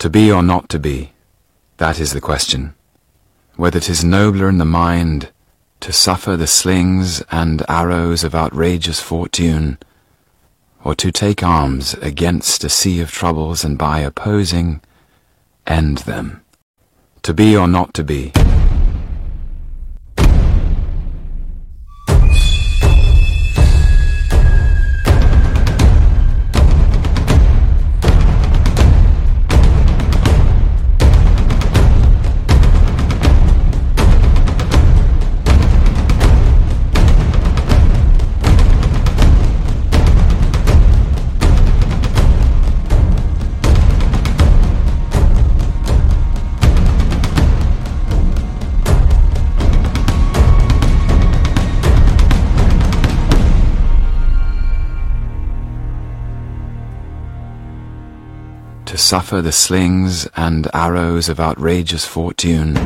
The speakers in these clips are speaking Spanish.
To be or not to be, that is the question. Whether 'tis nobler in the mind to suffer the slings and arrows of outrageous fortune, or to take arms against a sea of troubles and by opposing end them. To be or not to be. Suffer the slings and arrows of outrageous fortune.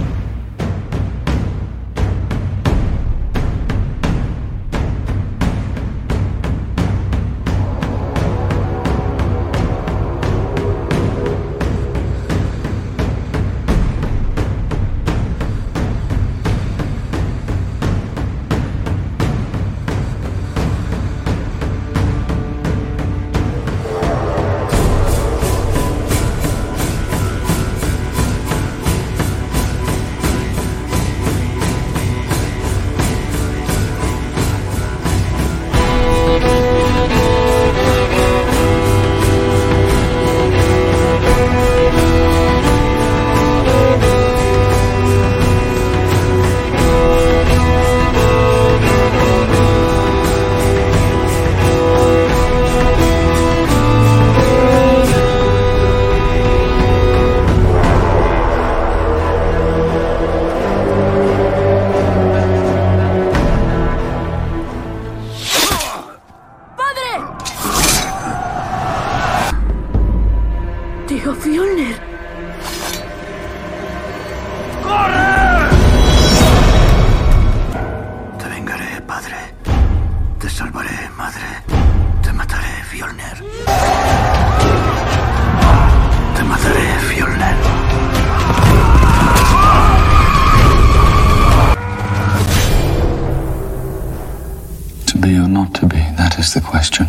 Be or not to be, that is the question.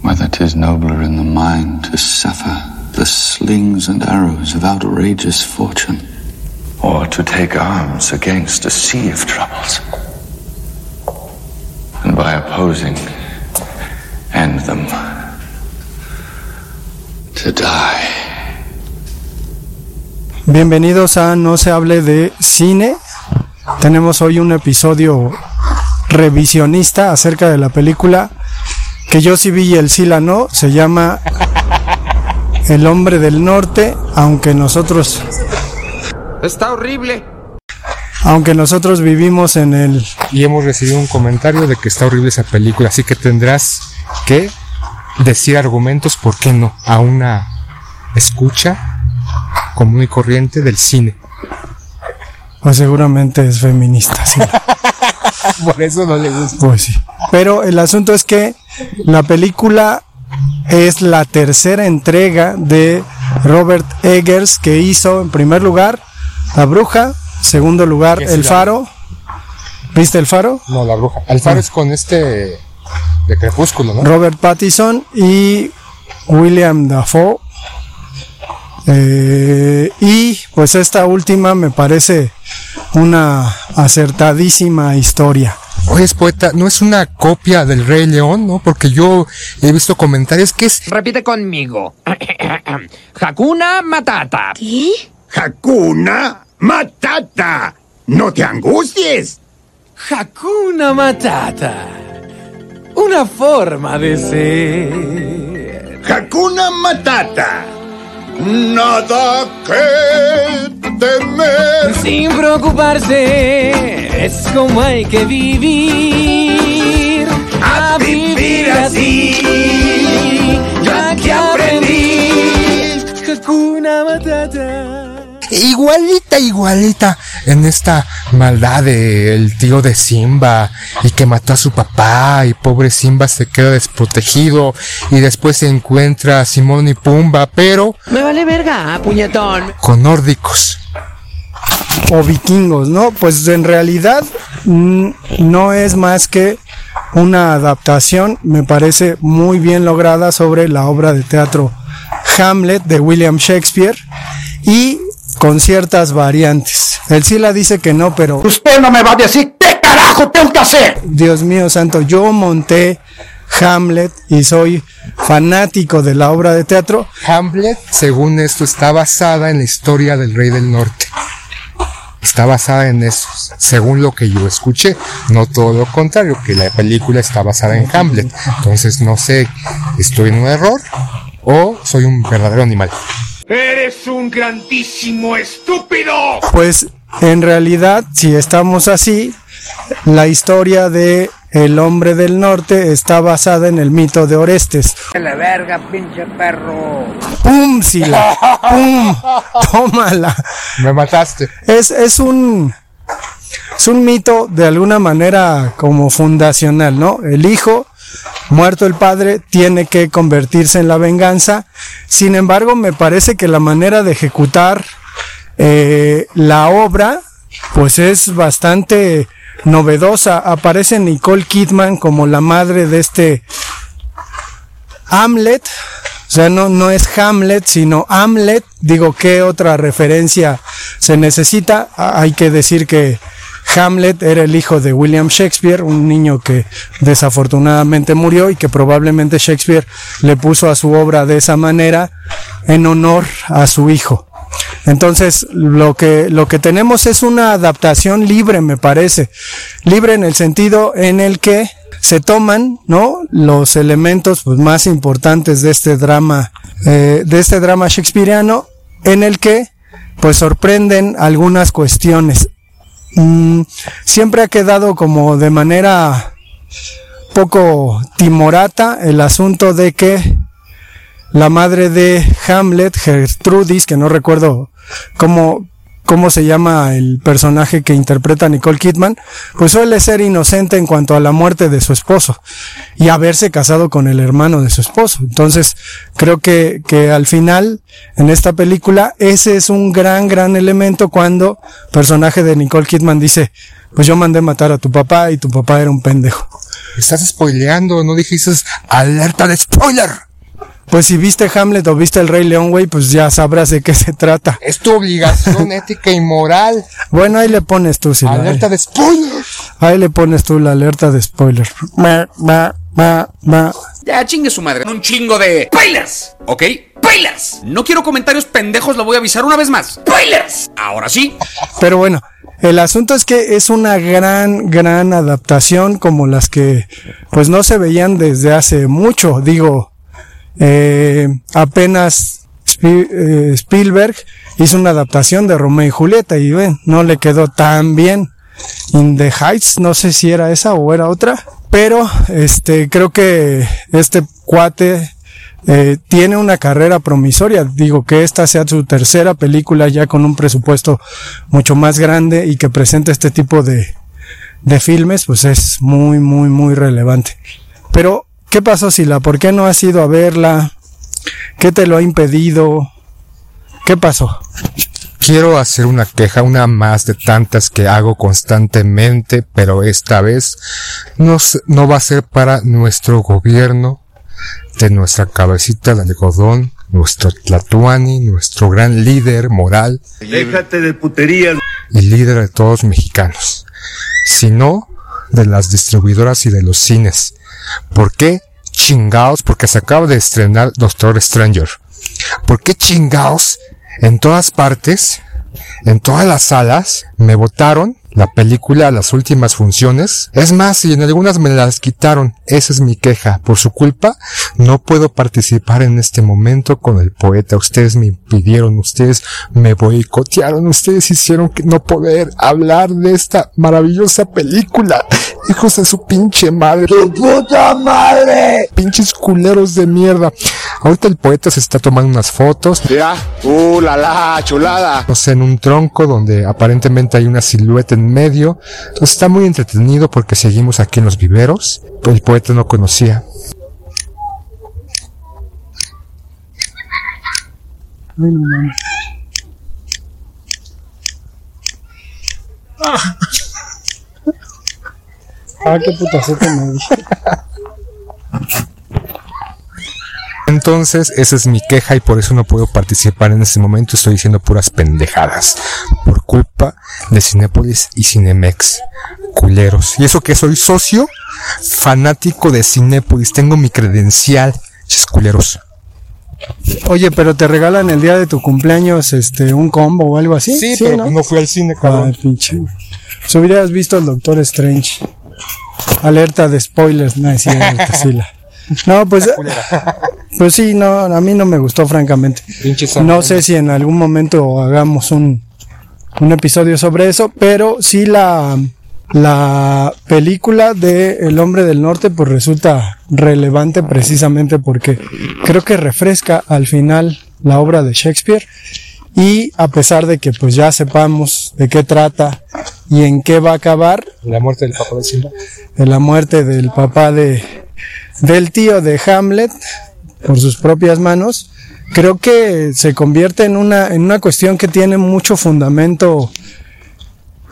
Whether 'tis nobler in the mind to suffer the slings and arrows of outrageous fortune, or to take arms against a sea of troubles, and by opposing, end them. To die. Bienvenidos a No se hable de cine. Tenemos hoy un episodio revisionista acerca de la película que yo sí vi y el Sila no. Se llama El hombre del norte, aunque nosotros, Está horrible. aunque nosotros vivimos en el Y hemos recibido un comentario de que está horrible esa película, así que tendrás que decir argumentos, ¿por qué no? A una escucha común y corriente del cine. pues seguramente es feminista, sí. Por eso no le gusta. Pues sí. Pero el asunto es que la película es la tercera entrega de Robert Eggers que hizo en primer lugar La Bruja, segundo lugar El Faro. ¿Viste El Faro? No, la bruja. Alfaro es con este de Crepúsculo, ¿no? Robert Pattinson y William Dafoe. Eh, y pues esta última me parece una acertadísima historia. Oye, poeta, ¿no es una copia del Rey León, no? Porque yo he visto comentarios que es... Repite conmigo. Hakuna Matata. ¿Qué? Hakuna Matata. No te angusties. Hakuna Matata. Una forma de ser. Hakuna Matata. Nada que temer. Sin preocuparse, es como hay que vivir. A vivir así. Igualita, igualita en esta maldad del tío de Simba y que mató a su papá y pobre Simba se queda desprotegido y después se encuentra a Simón y Pumba, pero Me vale verga, puñetón. con nórdicos. o vikingos, ¿no? Pues en realidad mm, no es más que una adaptación, me parece muy bien lograda sobre la obra de teatro Hamlet de William Shakespeare y con ciertas variantes. El Sila dice que no, pero Usted no me va a decir qué carajo tengo que hacer. Dios mío santo, yo monté Hamlet y soy fanático de la obra de teatro. Hamlet, según esto, está basada en la historia del rey del norte. Está basada en eso, según lo que yo escuché, no todo lo contrario, que la película está basada en Hamlet. Entonces no sé, ¿estoy en un error o soy un verdadero animal? Eres un grandísimo estúpido. Pues en realidad, si estamos así, la historia de el hombre del norte está basada en el mito de Orestes. La verga, pinche perro. ¡Pum! Sila! ¡Pum! ¡Tómala! Me mataste. Es, es un es un mito de alguna manera como fundacional, ¿no? El hijo, muerto el padre, tiene que convertirse en la venganza. Sin embargo, me parece que la manera de ejecutar eh, la obra, pues es bastante novedosa. Aparece Nicole Kidman como la madre de este Hamlet. O sea, no, no es Hamlet, sino Hamlet. Digo, ¿qué otra referencia se necesita? Ah, Hay que decir que Hamlet era el hijo de William Shakespeare, un niño que desafortunadamente murió y que probablemente Shakespeare le puso a su obra de esa manera en honor a su hijo. Entonces, lo que, lo que tenemos es una adaptación libre, me parece. Libre en el sentido en el que se toman, ¿no? Los elementos pues, más importantes de este drama, eh, de este drama shakespeariano, en el que, pues, sorprenden algunas cuestiones. Mm, siempre ha quedado como de manera poco timorata el asunto de que la madre de Hamlet, Gertrudis, que no recuerdo cómo, cómo se llama el personaje que interpreta Nicole Kidman, pues suele ser inocente en cuanto a la muerte de su esposo y haberse casado con el hermano de su esposo. Entonces, creo que, que al final, en esta película, ese es un gran, gran elemento cuando el personaje de Nicole Kidman dice, pues yo mandé matar a tu papá y tu papá era un pendejo. Estás spoileando, no dijiste alerta de spoiler. Pues si viste Hamlet o viste El Rey León, güey, pues ya sabrás de qué se trata. Es tu obligación ética y moral. Bueno, ahí le pones tú, si Alerta de spoiler. Ahí le pones tú la alerta de spoiler. Ma, ma, ma, ma. Ya chingue su madre. Un chingo de spoilers, ¿ok? Spoilers. No quiero comentarios pendejos, lo voy a avisar una vez más. Spoilers. Ahora sí. Pero bueno, el asunto es que es una gran, gran adaptación como las que pues no se veían desde hace mucho. Digo, eh, apenas eh, Spielberg hizo una adaptación de Romeo y Julieta y ven, no le quedó tan bien. In the Heights, no sé si era esa o era otra, pero este creo que este cuate eh, tiene una carrera promisoria. Digo que esta sea su tercera película ya con un presupuesto mucho más grande y que presente este tipo de, de filmes, pues es muy, muy, muy relevante. Pero, ¿qué pasó, Sila? ¿Por qué no has ido a verla? ¿Qué te lo ha impedido? ¿Qué pasó? Quiero hacer una queja, una más de tantas que hago constantemente, pero esta vez no, no va a ser para nuestro gobierno, de nuestra cabecita de algodón, nuestro Tlatuani, nuestro gran líder moral Déjate de puterías. y líder de todos los mexicanos, sino de las distribuidoras y de los cines. ¿Por qué? Chingaos, porque se acaba de estrenar Doctor Stranger. ¿Por qué chingaos? En todas partes, en todas las salas, me votaron la película a las últimas funciones. Es más, y en algunas me las quitaron. Esa es mi queja. Por su culpa, no puedo participar en este momento con el poeta. Ustedes me impidieron, ustedes me boicotearon, ustedes hicieron que no poder hablar de esta maravillosa película. Hijos de su pinche madre. ¡Tu puta madre! Pinches culeros de mierda. Ahorita el poeta se está tomando unas fotos. Ya, uh, la la, chulada. No sé, en un tronco donde aparentemente hay una silueta en medio. Entonces está muy entretenido porque seguimos aquí en los viveros. El poeta no conocía. Ay, no mames. Ah, qué putacete me di. Entonces, esa es mi queja y por eso no puedo participar en este momento. Estoy diciendo puras pendejadas. Por culpa de Cinépolis y Cinemex. Culeros. Y eso que soy socio fanático de Cinépolis. Tengo mi credencial. Chis culeros. Oye, pero te regalan el día de tu cumpleaños este un combo o algo así. ¿no? fui al cine, Ay, pinche. Si hubieras visto al Doctor Strange. Alerta de spoilers, no es cierto, sí, la- No, pues, pues sí, no, a mí no me gustó, francamente. No sé si en algún momento hagamos un, un episodio sobre eso, pero sí la, la película de El hombre del norte pues resulta relevante precisamente porque creo que refresca al final la obra de Shakespeare y a pesar de que pues ya sepamos de qué trata y en qué va a acabar, La muerte del papá de Simba. de la muerte del papá de del tío de Hamlet por sus propias manos, creo que se convierte en una en una cuestión que tiene mucho fundamento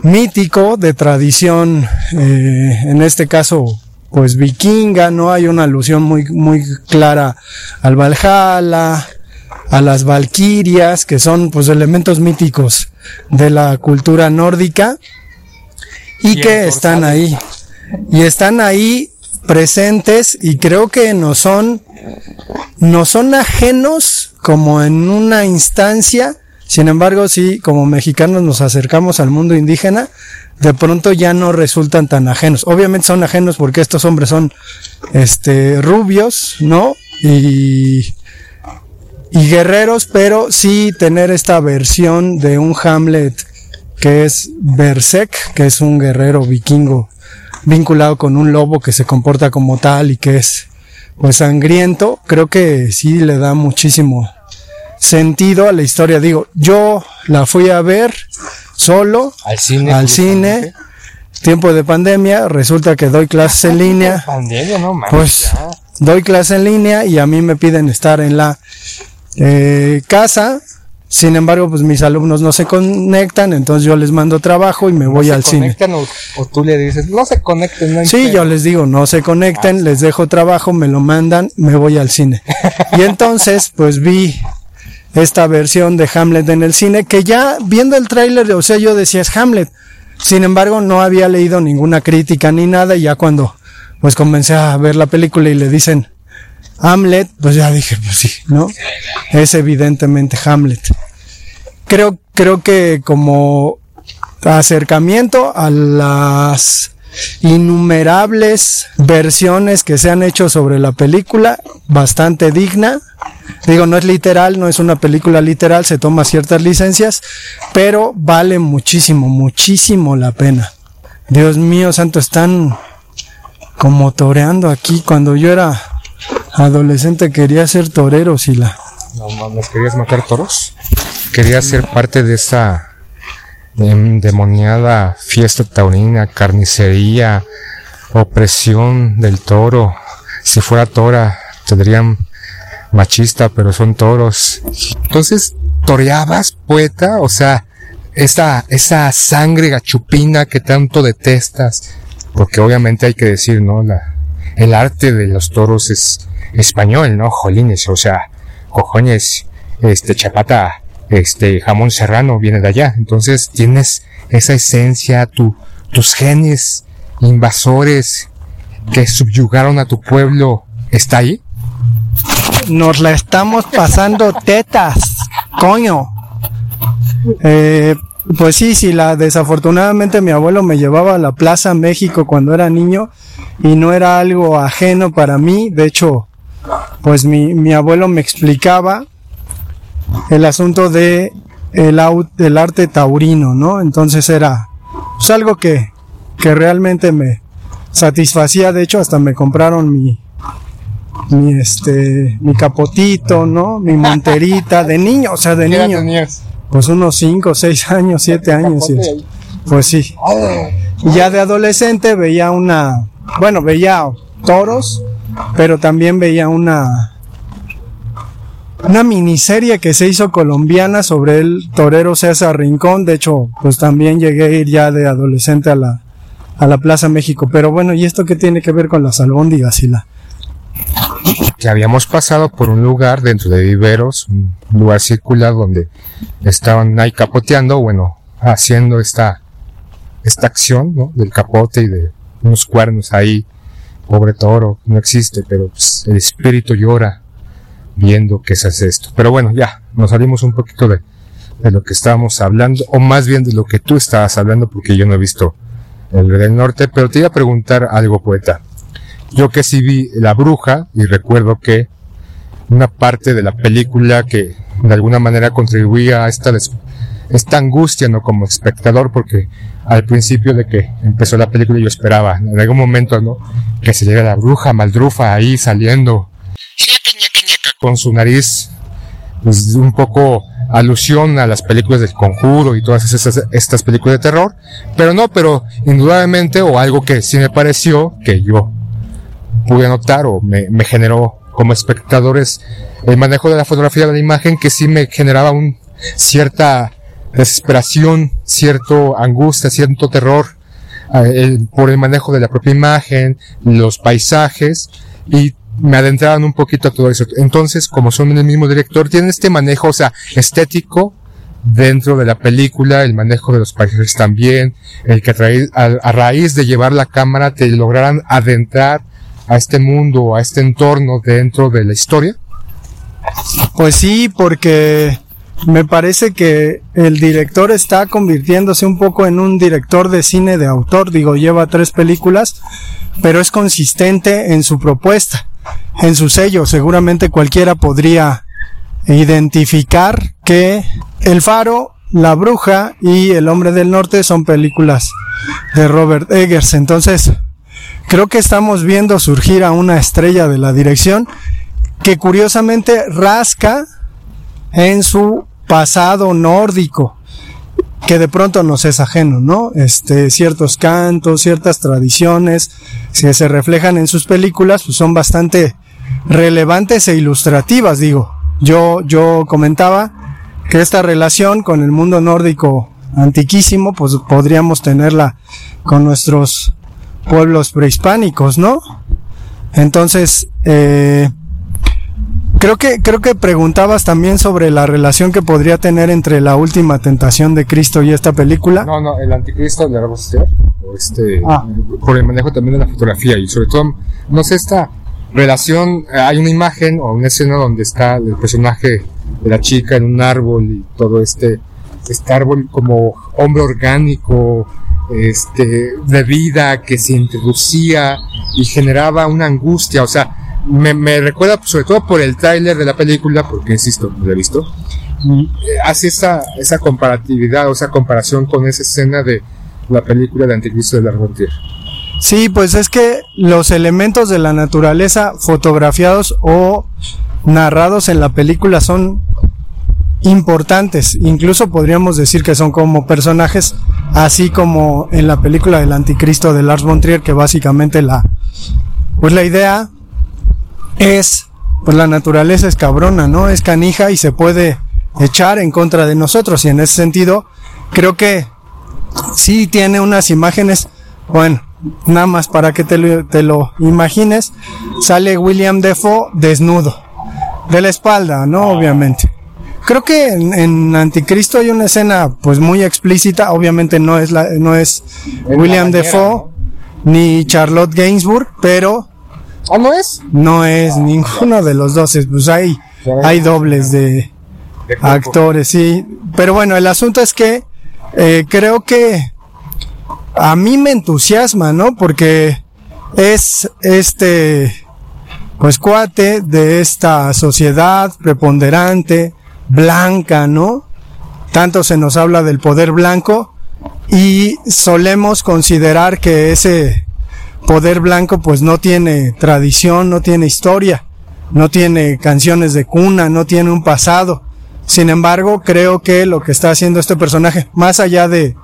mítico de tradición, eh, en este caso pues vikinga, no hay una alusión muy muy clara al Valhalla, a las valquirias, que son pues elementos míticos de la cultura nórdica y que están ahí. Y están ahí presentes y creo que no son no son ajenos como en una instancia. Sin embargo sí como mexicanos nos acercamos al mundo indígena de pronto ya no resultan tan ajenos. Obviamente son ajenos porque estos hombres son este rubios no y y guerreros, pero sí tener esta versión de un Hamlet que es Berserk, que es un guerrero vikingo vinculado con un lobo que se comporta como tal y que es pues sangriento, creo que sí le da muchísimo sentido a la historia. Digo, yo la fui a ver solo Al cine. al cine, tiempo de pandemia, resulta que doy clases en línea. Pandemia, no mames. Pues doy clase en línea y a mí me piden estar en la eh, casa. Sin embargo, pues mis alumnos no se conectan, entonces yo les mando trabajo y me voy al cine. O, o, tú le dices, no se conecten. No Sí, pedo". yo les digo, no se conecten, les dejo trabajo, me lo mandan, me voy al cine. Y entonces, pues vi esta versión de Hamlet en el cine, que ya viendo el tráiler, o sea, yo decía es Hamlet. Sin embargo, no había leído ninguna crítica ni nada, y ya cuando pues comencé a ver la película y le dicen Hamlet, pues ya dije, pues sí, ¿no? Es evidentemente Hamlet. Creo, creo que como acercamiento a las innumerables versiones que se han hecho sobre la película, bastante digna. Digo, no es literal, no es una película literal, se toma ciertas licencias, pero vale muchísimo, muchísimo la pena. Dios mío, santo, están como toreando aquí. Cuando yo era adolescente quería ser torero, si la... No mames, ¿querías matar toros? ¿Querías ser parte de esa endemoniada fiesta taurina, carnicería, opresión del toro? Si fuera tora, tendrían machista, pero son toros. Entonces, toreabas, poeta, o sea, esa, esa sangre gachupina que tanto detestas, porque obviamente hay que decir, ¿no? La, el arte de los toros es español, ¿no? Jolines, o sea, cojones, este, chapata, este, jamón serrano viene de allá. Entonces tienes esa esencia, tu, tus genes invasores que subyugaron a tu pueblo está ahí? Nos la estamos pasando tetas, coño. Eh, pues sí, sí, la, desafortunadamente mi abuelo me llevaba a la Plaza México cuando era niño y no era algo ajeno para mí. De hecho, pues mi, mi abuelo me explicaba el asunto de el, au- el arte taurino, ¿no? Entonces era pues, algo que, que realmente me satisfacía. De hecho, hasta me compraron mi, mi este, mi capotito, ¿no? Mi monterita de niño, o sea, de ¿Qué edad niño. tenías? Pues unos 5, 6 años, 7 años. Pues sí. Y ya de adolescente veía una, bueno, veía toros, pero también veía una, una miniserie que se hizo colombiana sobre el torero César Rincón. De hecho, pues también llegué a ir ya de adolescente a la, a la Plaza México. Pero bueno, ¿y esto qué tiene que ver con las albóndigas y la? Que habíamos pasado por un lugar dentro de viveros, un lugar circular donde estaban ahí capoteando, bueno, haciendo esta, esta acción. Del capote y de unos cuernos ahí, pobre toro, no existe, pero pues, el espíritu llora viendo que se hace esto. Pero bueno, ya, nos salimos un poquito de, de lo que estábamos hablando, o más bien de lo que tú estabas hablando, porque yo no he visto el del Norte, pero te iba a preguntar algo, poeta. Yo que sí vi La Bruja y recuerdo que una parte de la película que de alguna manera contribuía a esta, esta angustia, ¿no? Como espectador, porque al principio de que empezó la película yo esperaba en algún momento, ¿no? Que se llega la bruja maldrufa ahí saliendo con su nariz, pues un poco alusión a las películas del conjuro y todas esas, estas películas de terror, pero no, pero indudablemente, o algo que sí me pareció, que yo pude notar o me, me generó como espectadores el manejo de la fotografía de la imagen que sí me generaba un cierta desesperación, cierto angustia, cierto terror eh, por el manejo de la propia imagen, los paisajes y me adentraban un poquito a todo eso. Entonces, como son el mismo director, tienen este manejo, o sea, estético dentro de la película, el manejo de los paisajes también, el que a- a raíz de llevar la cámara te lograran adentrar a este mundo, a este entorno dentro de la historia. Pues sí, porque me parece que el director está convirtiéndose un poco en un director de cine de autor. Digo, lleva tres películas, pero es consistente en su propuesta, en su sello. Seguramente cualquiera podría identificar que El Faro, La Bruja y El Hombre del Norte son películas de Robert Eggers. Entonces, creo que estamos viendo surgir a una estrella de la dirección que curiosamente rasca en su pasado nórdico, que de pronto nos es ajeno, ¿no? Este, ciertos cantos, ciertas tradiciones, que se reflejan en sus películas, pues son bastante relevantes e ilustrativas, digo. Yo, yo comentaba que esta relación con el mundo nórdico antiquísimo, pues podríamos tenerla con nuestros pueblos prehispánicos, ¿no? Entonces, eh, Creo que, creo que preguntabas también sobre la relación que podría tener entre la última tentación de Cristo y esta película. No, no, el anticristo de Arbostea, o este, Ah. por el manejo también de la fotografía y sobre todo, no sé, esta relación, eh, hay una imagen o una escena donde está el personaje de la chica en un árbol y todo este, este árbol como hombre orgánico, este, de vida que se introducía y generaba una angustia, o sea, me, me recuerda sobre todo por el tráiler de la película, porque insisto, no lo he visto, eh, hace esa, esa comparatividad o esa comparación con esa escena de la película de Anticristo de Largontier. Sí, pues es que los elementos de la naturaleza fotografiados o narrados en la película son importantes. Incluso podríamos decir que son como personajes, así como en la película del anticristo de Lars von Trier, que básicamente la, pues la idea es, pues la naturaleza es cabrona, ¿no? Es canija y se puede echar en contra de nosotros. Y en ese sentido, creo que sí tiene unas imágenes, bueno, nada más para que te lo, te lo imagines, sale William Defoe desnudo, de la espalda, ¿no? Obviamente. Creo que en, en Anticristo hay una escena pues muy explícita, obviamente no es la, no es En William bañera, Defoe, ni Charlotte Gainsbourg, pero ¿Ah, no es? no es ninguno de los dos. Pues hay, hay dobles de actores, sí. Pero bueno, el asunto es que eh, creo que a mí me entusiasma, ¿no? Porque es este, pues cuate de esta sociedad preponderante, blanca, ¿no? Tanto se nos habla del poder blanco y solemos considerar que ese poder blanco pues no tiene tradición, no tiene historia, no tiene canciones de cuna, no tiene un pasado. Sin embargo, creo que lo que está haciendo este personaje, más allá de,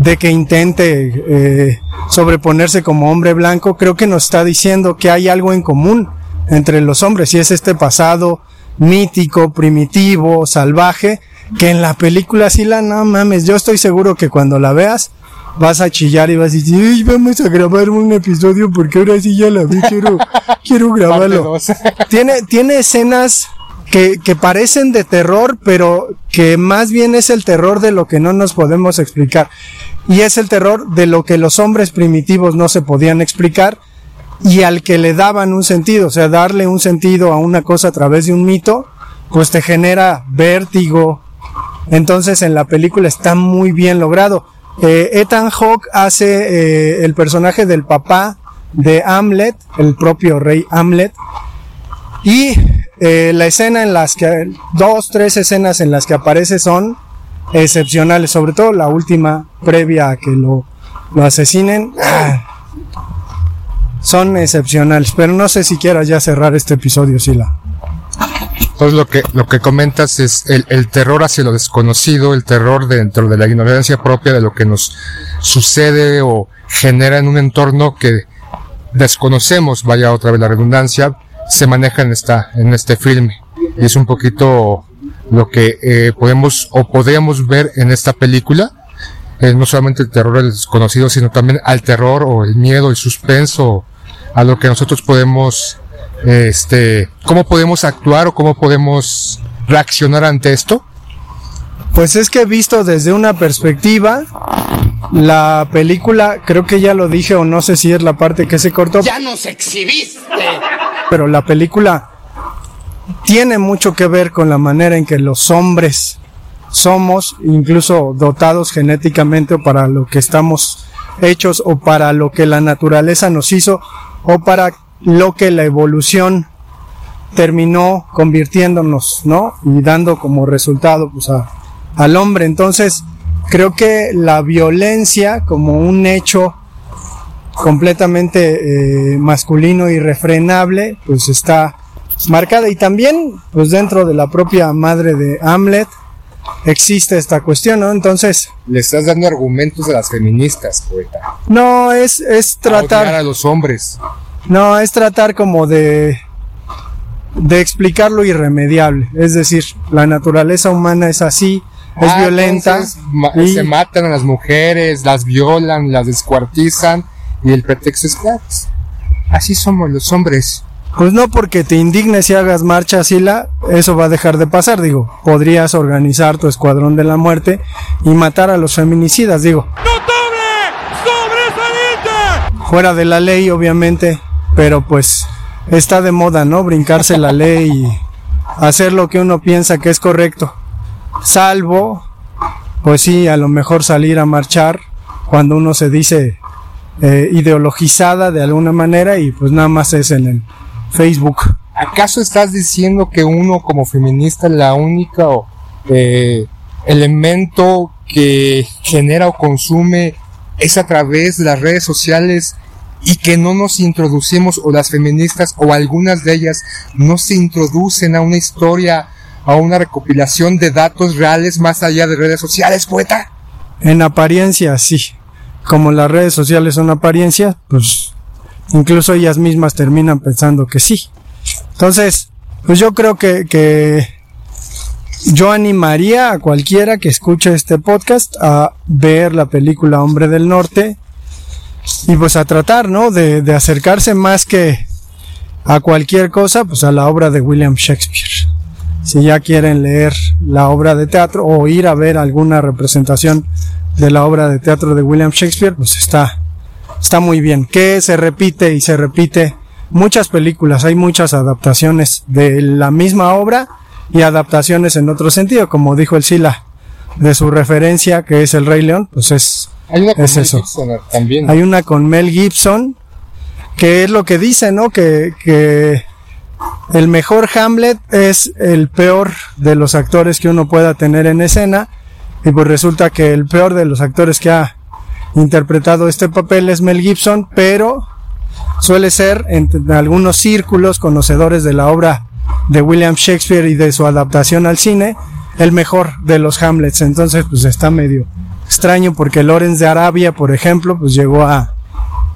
de que intente eh, sobreponerse como hombre blanco, creo que nos está diciendo que hay algo en común entre los hombres y es este pasado mítico, primitivo, salvaje, que en la película sí la no mames, yo estoy seguro que cuando la veas vas a chillar y vas a decir, "Ay, vamos a grabar un episodio porque ahora sí ya la vi, quiero, quiero grabarlo. tiene, tiene escenas que, que parecen de terror, pero que más bien es el terror de lo que no nos podemos explicar. Y es el terror de lo que los hombres primitivos no se podían explicar y al que le daban un sentido, o sea, darle un sentido a una cosa a través de un mito, pues te genera vértigo. Entonces en la película está muy bien logrado. Eh, Ethan Hawke hace eh, el personaje del papá de Hamlet, el propio rey Hamlet, y eh, la escena en las que, dos, tres escenas en las que aparece son excepcionales, sobre todo la última previa a que lo, lo asesinen. ah, Son excepcionales, pero no sé si quieras ya cerrar este episodio, Sila. Entonces lo que, lo que comentas es el, el terror hacia lo desconocido, el terror dentro de la ignorancia propia de lo que nos sucede o genera en un entorno que desconocemos, vaya otra vez la redundancia, se maneja en esta, en este filme. Y es un poquito lo que eh, podemos o podemos ver en esta película. Eh, no solamente el terror del desconocido, sino también al terror o el miedo, el suspenso, a lo que nosotros podemos este, ¿cómo podemos actuar o cómo podemos reaccionar ante esto? Pues es que visto desde una perspectiva, la película, creo que ya lo dije o no sé si es la parte que se cortó, ¡Ya nos exhibiste! pero la película tiene mucho que ver con la manera en que los hombres somos, incluso dotados genéticamente o para lo que estamos hechos o para lo que la naturaleza nos hizo o para lo que la evolución terminó convirtiéndonos, ¿no? Y dando como resultado pues al hombre. Entonces, creo que la violencia como un hecho completamente eh, masculino y refrenable, pues está marcada. Y también, pues dentro de la propia madre de Hamlet, existe esta cuestión, ¿no? Entonces, Le estás dando argumentos a las feministas, poeta. no es, es tratar. a los hombres. No, es tratar como de de explicar lo irremediable. Es decir, la naturaleza humana es así, es Ah, violenta. entonces, ma- y- Se matan a las mujeres, las violan, las descuartizan y el pretexto es claro. pues, Así somos los hombres. Pues no porque te indignes y hagas marcha Sila, eso va a dejar de pasar, digo. Podrías organizar tu escuadrón de la muerte y matar a los feminicidas, digo. Fuera de la ley, obviamente, pero pues está de moda, ¿no? Brincarse la ley y hacer lo que uno piensa que es correcto. Salvo, pues sí, a lo mejor salir a marchar cuando uno se dice eh, ideologizada de alguna manera y pues nada más es en el Facebook. ¿Acaso estás diciendo que uno como feminista la única o, eh, elemento que genera o consume es a través de las redes sociales y que no nos introducimos o las feministas o algunas de ellas no se introducen a una historia a una recopilación de datos reales más allá de redes sociales, poeta? En apariencia, sí. Como las redes sociales son apariencia, pues incluso ellas mismas terminan pensando que sí. Entonces, pues yo creo que, que yo animaría a cualquiera que escuche este podcast a ver la película Hombre del Norte y pues a tratar, ¿no? De, de acercarse más que a cualquier cosa, pues a la obra de William Shakespeare. Si ya quieren leer la obra de teatro o ir a ver alguna representación de la obra de teatro de William Shakespeare, pues está está muy bien. Que se repite y se repite muchas películas, hay muchas adaptaciones de la misma obra y adaptaciones en otro sentido, como dijo el Sila, de su referencia que es el Rey León, pues es, Hay una con es Mel eso. Gibson también. Hay una con Mel Gibson, que es lo que dice, ¿no? Que, que el mejor Hamlet es el peor de los actores que uno pueda tener en escena. Y pues resulta que el peor de los actores que ha interpretado este papel es Mel Gibson, pero suele ser en, algunos círculos conocedores de la obra de William Shakespeare y de su adaptación al cine, el mejor de los Hamlets. Entonces, pues está medio extraño porque Lorenz de Arabia, por ejemplo, pues llegó a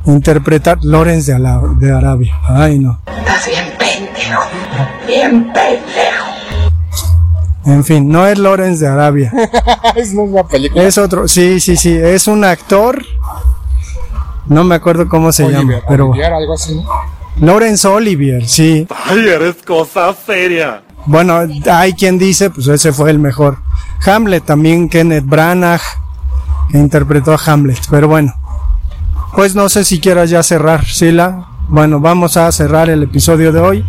interpretar Lorenz de Arabia. Ay, no. Estás bien pendejo. Bien pendejo. En fin, no es Lorenz de Arabia. es una película. Es otro, sí, sí, sí, es un actor. No me acuerdo cómo se llama, Olivier, pero Olivier, algo así, ¿no? Lawrence Olivier, sí. Ay, eres cosa seria. Bueno, hay quien dice, pues ese fue el mejor. Hamlet también, Kenneth Branagh, que interpretó a Hamlet. Pero bueno, pues no sé si quieras ya cerrar, Sila. Bueno, vamos a cerrar el episodio de hoy.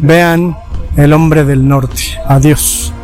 Vean El hombre del norte. Adiós.